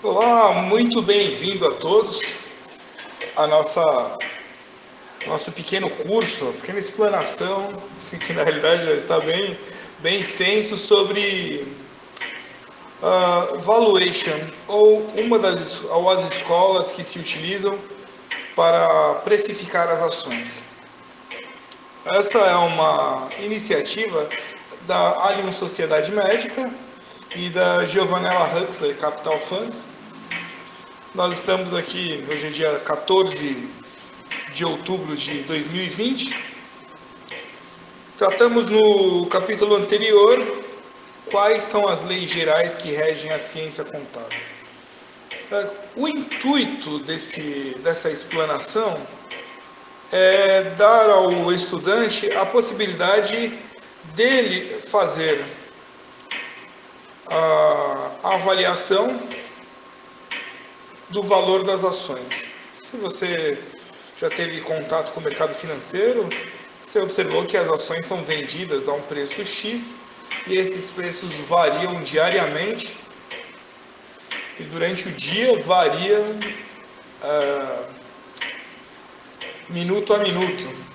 Olá, muito bem-vindo a todos a nossa nosso pequeno curso, pequena explanação, assim, que na realidade já está bem bem extenso sobre uh, valuation ou uma das ou as escolas que se utilizam para precificar as ações. Essa é uma iniciativa da Allianz Sociedade Médica e da Giovanella Huxley Capital Funds. Nós estamos aqui hoje é dia 14 de outubro de 2020. Tratamos no capítulo anterior quais são as leis gerais que regem a ciência contábil. O intuito desse, dessa explanação é dar ao estudante a possibilidade dele fazer a, avaliação do valor das ações. Se você já teve contato com o mercado financeiro, você observou que as ações são vendidas a um preço X e esses preços variam diariamente e durante o dia variam uh, minuto a minuto.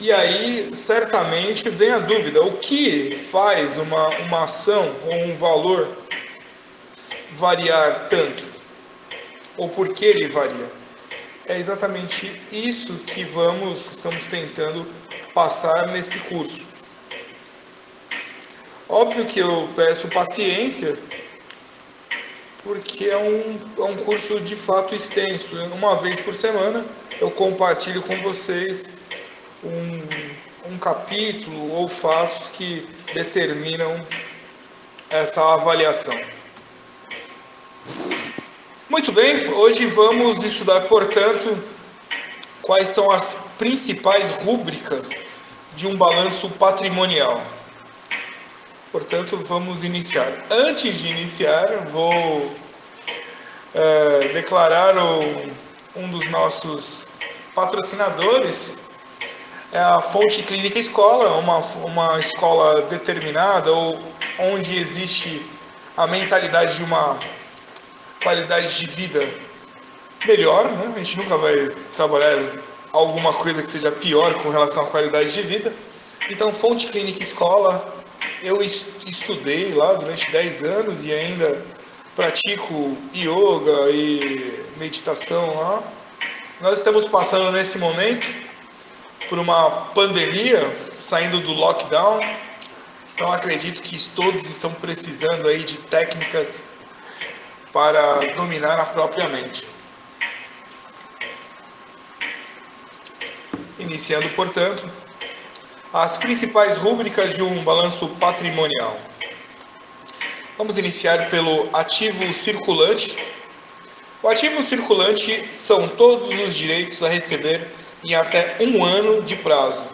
E aí, certamente, vem a dúvida: o que faz uma, uma ação ou um valor variar tanto? Ou por que ele varia? É exatamente isso que vamos, estamos tentando passar nesse curso. Óbvio que eu peço paciência, porque é um, é um curso de fato extenso. Uma vez por semana eu compartilho com vocês um, um capítulo ou fatos que determinam essa avaliação. Muito bem, hoje vamos estudar, portanto, quais são as principais rúbricas de um balanço patrimonial. Portanto, vamos iniciar. Antes de iniciar, vou é, declarar o, um dos nossos patrocinadores, é a Fonte Clínica Escola, uma, uma escola determinada ou onde existe a mentalidade de uma qualidade de vida melhor, né? a gente nunca vai trabalhar alguma coisa que seja pior com relação à qualidade de vida. Então, Fonte Clínica Escola, eu estudei lá durante 10 anos e ainda pratico yoga e meditação lá. Nós estamos passando nesse momento por uma pandemia, saindo do lockdown. Então acredito que todos estão precisando aí de técnicas para dominar a própria mente. Iniciando, portanto, as principais rúbricas de um balanço patrimonial. Vamos iniciar pelo ativo circulante. O ativo circulante são todos os direitos a receber em até um ano de prazo.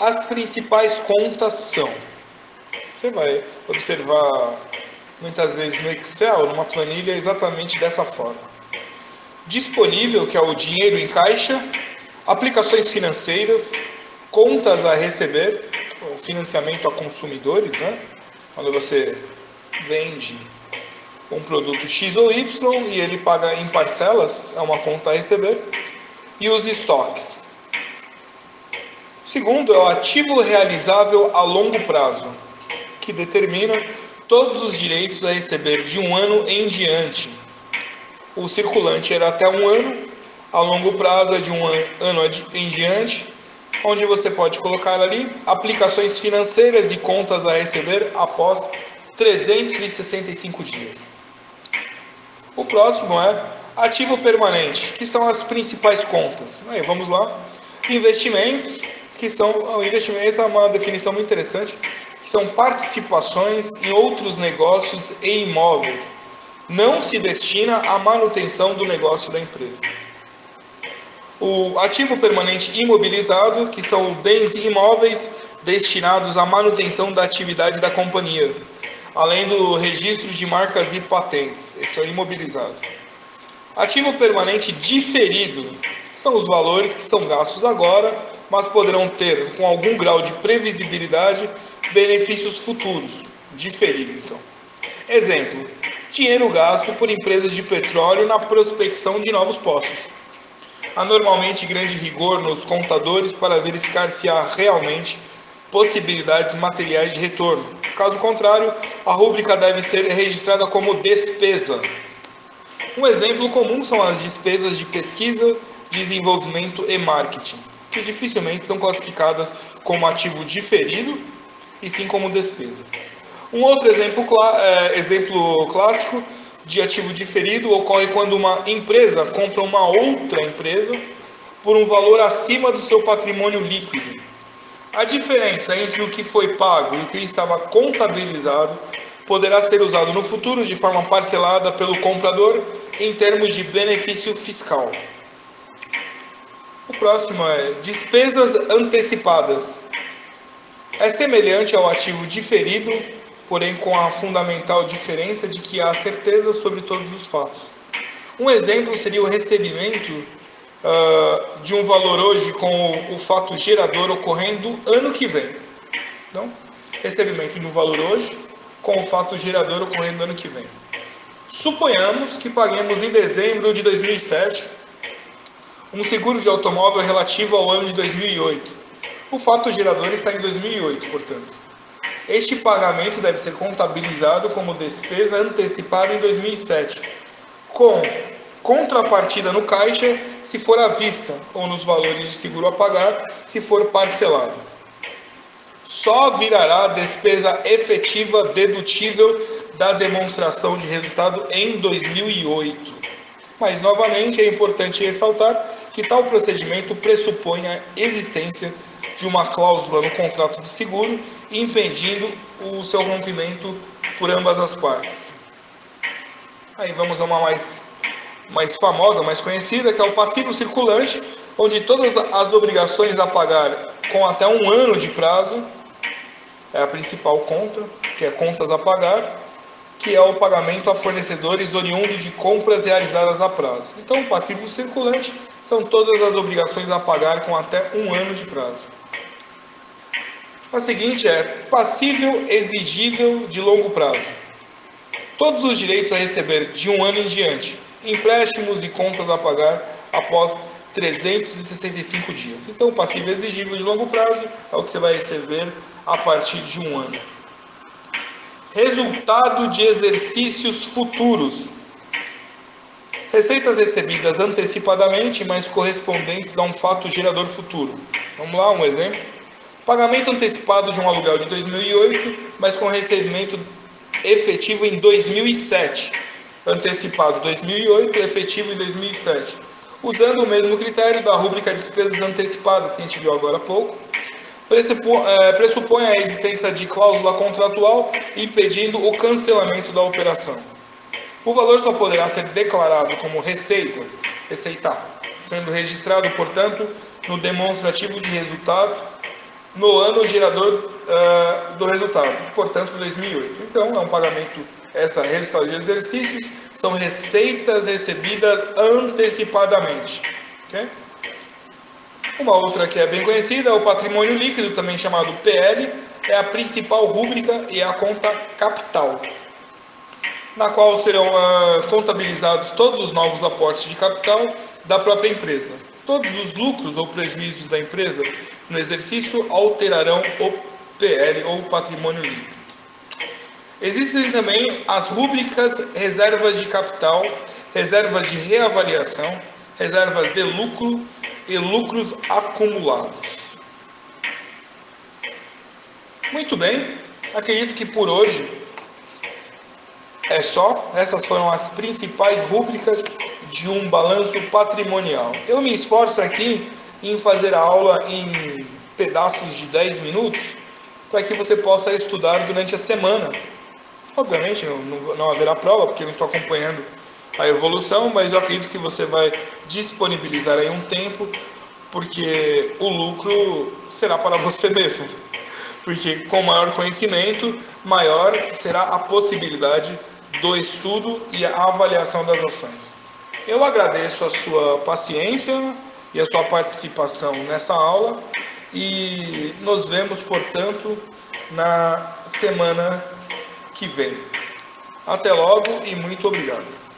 As principais contas são. Você vai observar muitas vezes no Excel, numa planilha, exatamente dessa forma. Disponível, que é o dinheiro em caixa, aplicações financeiras, contas a receber, o financiamento a consumidores, né? Quando você vende um produto X ou Y e ele paga em parcelas, é uma conta a receber, e os estoques. Segundo é o ativo realizável a longo prazo, que determina todos os direitos a receber de um ano em diante. O circulante era até um ano, a longo prazo é de um ano em diante, onde você pode colocar ali aplicações financeiras e contas a receber após 365 dias. O próximo é ativo permanente, que são as principais contas. Aí, vamos lá. Investimentos, que são o investimento, essa é uma definição muito interessante, que são participações em outros negócios e imóveis. Não se destina à manutenção do negócio da empresa. O ativo permanente imobilizado, que são bens imóveis destinados à manutenção da atividade da companhia além do registro de marcas e patentes. Esse é o imobilizado. Ativo permanente diferido são os valores que são gastos agora, mas poderão ter, com algum grau de previsibilidade, benefícios futuros. Diferido, então. Exemplo: dinheiro gasto por empresas de petróleo na prospecção de novos poços. Há normalmente grande rigor nos contadores para verificar se há realmente possibilidades materiais de retorno. Caso contrário, a rúbrica deve ser registrada como despesa. Um exemplo comum são as despesas de pesquisa, desenvolvimento e marketing, que dificilmente são classificadas como ativo diferido e sim como despesa. Um outro exemplo, é, exemplo clássico de ativo diferido ocorre quando uma empresa compra uma outra empresa por um valor acima do seu patrimônio líquido. A diferença entre o que foi pago e o que estava contabilizado poderá ser usado no futuro de forma parcelada pelo comprador em termos de benefício fiscal. O próximo é despesas antecipadas. É semelhante ao ativo diferido porém com a fundamental diferença de que há certeza sobre todos os fatos. Um exemplo seria o recebimento uh, de um valor hoje com o, o, fato gerador ocorrendo ano que vem. Então, recebimento de um valor hoje com o fato gerador ocorrendo ano que vem. Suponhamos que paguemos em dezembro de 2007 um seguro de automóvel relativo ao ano de 2008. O fato gerador está em 2008, portanto. Este pagamento deve ser contabilizado como despesa antecipada em 2007, com contrapartida no caixa se for à vista ou nos valores de seguro a pagar se for parcelado. Só virará despesa efetiva dedutível da demonstração de resultado em 2008. Mas novamente é importante ressaltar que tal procedimento pressupõe a existência de uma cláusula no contrato de seguro impedindo o seu rompimento por ambas as partes. Aí vamos a uma mais, mais famosa, mais conhecida, que é o passivo circulante, onde todas as obrigações a pagar com até um ano de prazo é a principal conta, que é contas a pagar, que é o pagamento a fornecedores oriundo de compras realizadas a prazo. Então, passivo circulante são todas as obrigações a pagar com até um ano de prazo. A seguinte é passível exigível de longo prazo. Todos os direitos a receber de um ano em diante, empréstimos e contas a pagar após 365 dias. Então, passível exigível de longo prazo é o que você vai receber a partir de um ano. Resultado de exercícios futuros. Receitas recebidas antecipadamente, mas correspondentes a um fato gerador futuro. Vamos lá, um exemplo. Pagamento antecipado de um aluguel de 2008, mas com recebimento efetivo em 2007. Antecipado 2008, efetivo em 2007. Usando o mesmo critério da rúbrica despesas antecipadas que a gente viu agora há pouco, pressupõe a existência de cláusula contratual impedindo o cancelamento da operação. O valor só poderá ser declarado como receita, receitar, sendo registrado, portanto, no demonstrativo de resultados no ano gerador uh, do resultado, portanto 2008. Então, é um pagamento, essa resultado de exercícios, são receitas recebidas antecipadamente. Okay? Uma outra que é bem conhecida é o patrimônio líquido, também chamado PL, é a principal rúbrica e é a conta capital, na qual serão uh, contabilizados todos os novos aportes de capital da própria empresa. Todos os lucros ou prejuízos da empresa no exercício alterarão o PL ou patrimônio líquido. Existem também as rúbricas reservas de capital, reservas de reavaliação, reservas de lucro e lucros acumulados. Muito bem, acredito que por hoje é só. Essas foram as principais rúbricas de um balanço patrimonial. Eu me esforço aqui em fazer a aula em pedaços de 10 minutos para que você possa estudar durante a semana. Obviamente não, não haverá prova, porque eu estou acompanhando a evolução, mas eu acredito que você vai disponibilizar aí um tempo, porque o lucro será para você mesmo. Porque com maior conhecimento, maior será a possibilidade do estudo e a avaliação das ações. Eu agradeço a sua paciência e a sua participação nessa aula e nos vemos, portanto, na semana que vem. Até logo e muito obrigado.